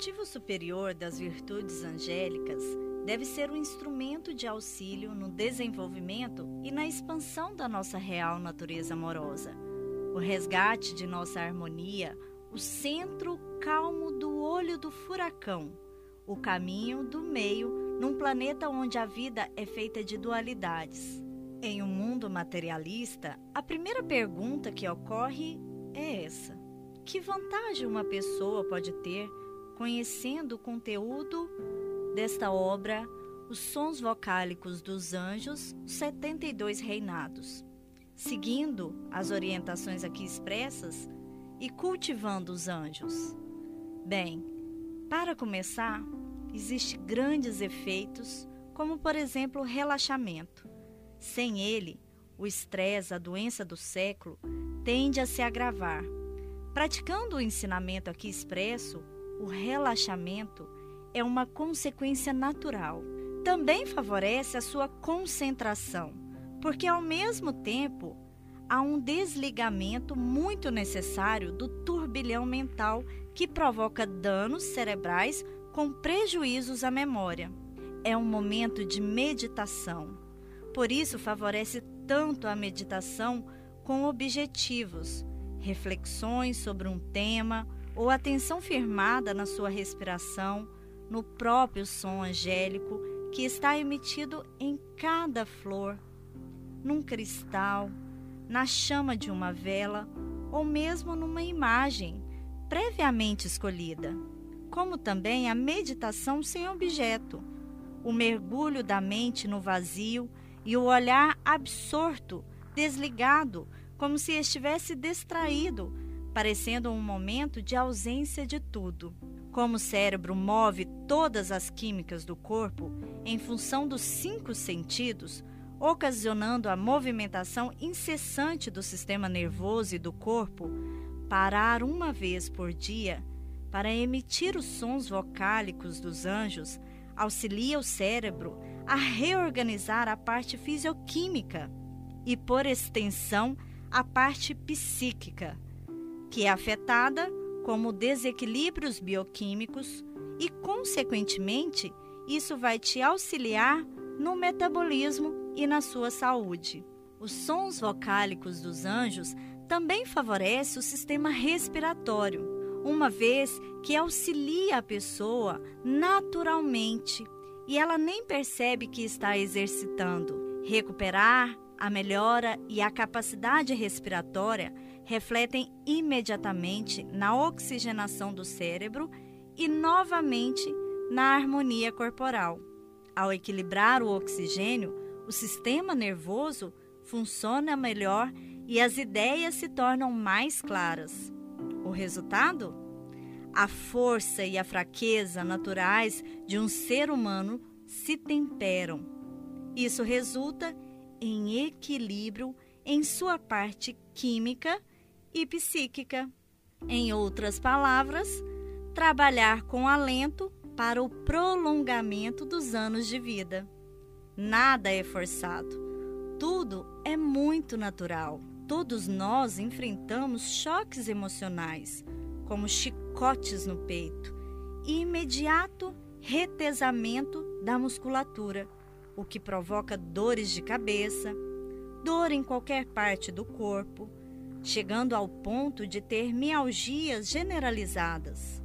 cultivo superior das virtudes angélicas deve ser um instrumento de auxílio no desenvolvimento e na expansão da nossa real natureza amorosa. O resgate de nossa harmonia, o centro calmo do olho do furacão, o caminho do meio num planeta onde a vida é feita de dualidades. Em um mundo materialista, a primeira pergunta que ocorre é essa: que vantagem uma pessoa pode ter conhecendo o conteúdo desta obra, os sons vocálicos dos anjos, os 72 reinados, seguindo as orientações aqui expressas e cultivando os anjos? Bem, para começar, existem grandes efeitos, como por exemplo o relaxamento. Sem ele, o estresse, a doença do século, tende a se agravar. Praticando o ensinamento aqui expresso, o relaxamento é uma consequência natural. Também favorece a sua concentração, porque ao mesmo tempo há um desligamento muito necessário do turbilhão mental que provoca danos cerebrais com prejuízos à memória. É um momento de meditação. Por isso, favorece tanto a meditação com objetivos, reflexões sobre um tema ou atenção firmada na sua respiração, no próprio som angélico que está emitido em cada flor, num cristal, na chama de uma vela ou mesmo numa imagem previamente escolhida como também a meditação sem objeto, o mergulho da mente no vazio e o olhar absorto, desligado, como se estivesse distraído, parecendo um momento de ausência de tudo. Como o cérebro move todas as químicas do corpo em função dos cinco sentidos, ocasionando a movimentação incessante do sistema nervoso e do corpo, parar uma vez por dia para emitir os sons vocálicos dos anjos, auxilia o cérebro a reorganizar a parte fisioquímica e, por extensão, a parte psíquica, que é afetada como desequilíbrios bioquímicos e, consequentemente, isso vai te auxiliar no metabolismo e na sua saúde. Os sons vocálicos dos anjos também favorecem o sistema respiratório uma vez que auxilia a pessoa naturalmente e ela nem percebe que está exercitando. Recuperar a melhora e a capacidade respiratória refletem imediatamente na oxigenação do cérebro e novamente na harmonia corporal. Ao equilibrar o oxigênio, o sistema nervoso funciona melhor e as ideias se tornam mais claras. O resultado? A força e a fraqueza naturais de um ser humano se temperam. Isso resulta em equilíbrio em sua parte química e psíquica. Em outras palavras, trabalhar com alento para o prolongamento dos anos de vida. Nada é forçado, tudo é muito natural. Todos nós enfrentamos choques emocionais, como chicotes no peito, e imediato retesamento da musculatura, o que provoca dores de cabeça, dor em qualquer parte do corpo, chegando ao ponto de ter mialgias generalizadas,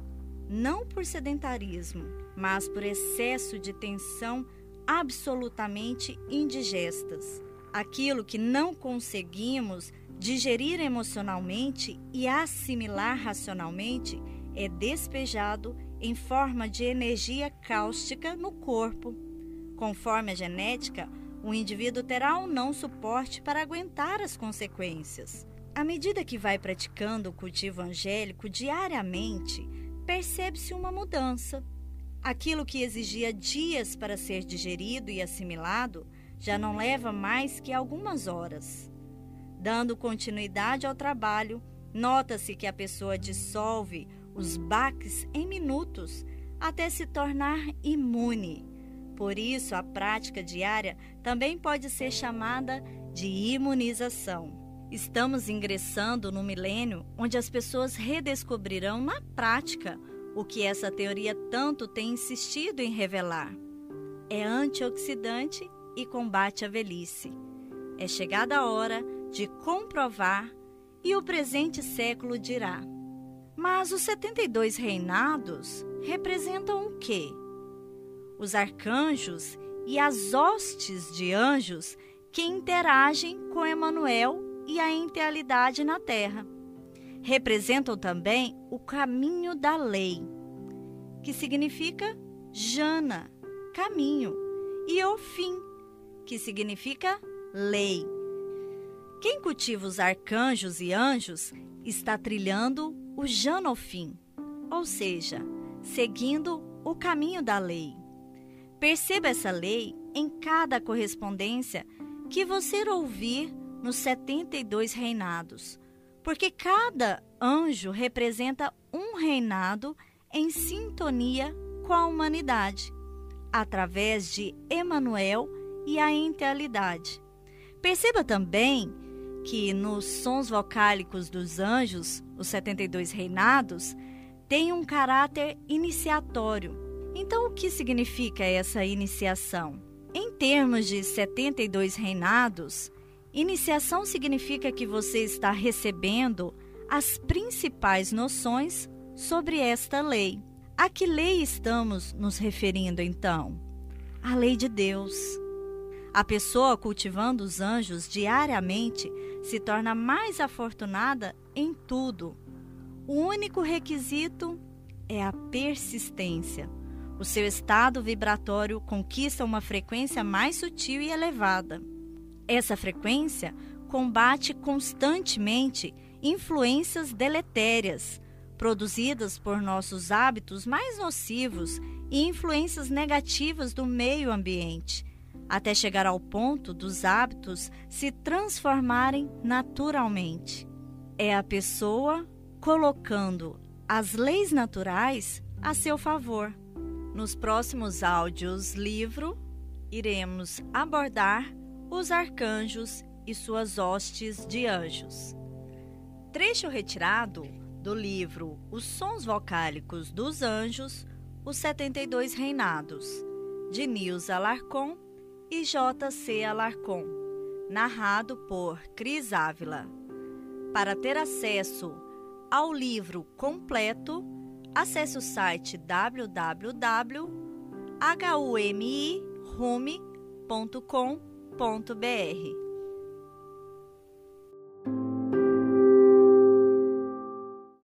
não por sedentarismo, mas por excesso de tensão absolutamente indigestas aquilo que não conseguimos digerir emocionalmente e assimilar racionalmente é despejado em forma de energia cáustica no corpo. Conforme a genética, o indivíduo terá ou não suporte para aguentar as consequências. À medida que vai praticando o cultivo angélico diariamente, percebe-se uma mudança. Aquilo que exigia dias para ser digerido e assimilado já não leva mais que algumas horas. Dando continuidade ao trabalho, nota-se que a pessoa dissolve os baques em minutos até se tornar imune. Por isso, a prática diária também pode ser chamada de imunização. Estamos ingressando no milênio onde as pessoas redescobrirão na prática o que essa teoria tanto tem insistido em revelar. É antioxidante e combate a velhice. É chegada a hora de comprovar e o presente século dirá. Mas os 72 reinados representam o quê? Os arcanjos e as hostes de anjos que interagem com Emanuel e a integralidade na terra. Representam também o caminho da lei, que significa jana, caminho, e o fim, que significa lei. Quem cultiva os arcanjos e anjos está trilhando o janofim, ou seja, seguindo o caminho da lei. Perceba essa lei em cada correspondência que você ouvir nos 72 reinados, porque cada anjo representa um reinado em sintonia com a humanidade, através de Emanuel e a integralidade. Perceba também que nos sons vocálicos dos anjos, os 72 reinados, tem um caráter iniciatório. Então, o que significa essa iniciação? Em termos de 72 reinados, iniciação significa que você está recebendo as principais noções sobre esta lei. A que lei estamos nos referindo então? A lei de Deus. A pessoa cultivando os anjos diariamente se torna mais afortunada em tudo. O único requisito é a persistência. O seu estado vibratório conquista uma frequência mais sutil e elevada. Essa frequência combate constantemente influências deletérias produzidas por nossos hábitos mais nocivos e influências negativas do meio ambiente, até chegar ao ponto dos hábitos se transformarem naturalmente. É a pessoa colocando as leis naturais a seu favor. Nos próximos áudios livro, iremos abordar os arcanjos e suas hostes de anjos. Trecho retirado do livro Os Sons Vocálicos dos Anjos, Os 72 Reinados, de Nils Alarcon e J.C. Alarcon, narrado por Cris Ávila. Para ter acesso ao livro completo, acesse o site www.humirume.com.br.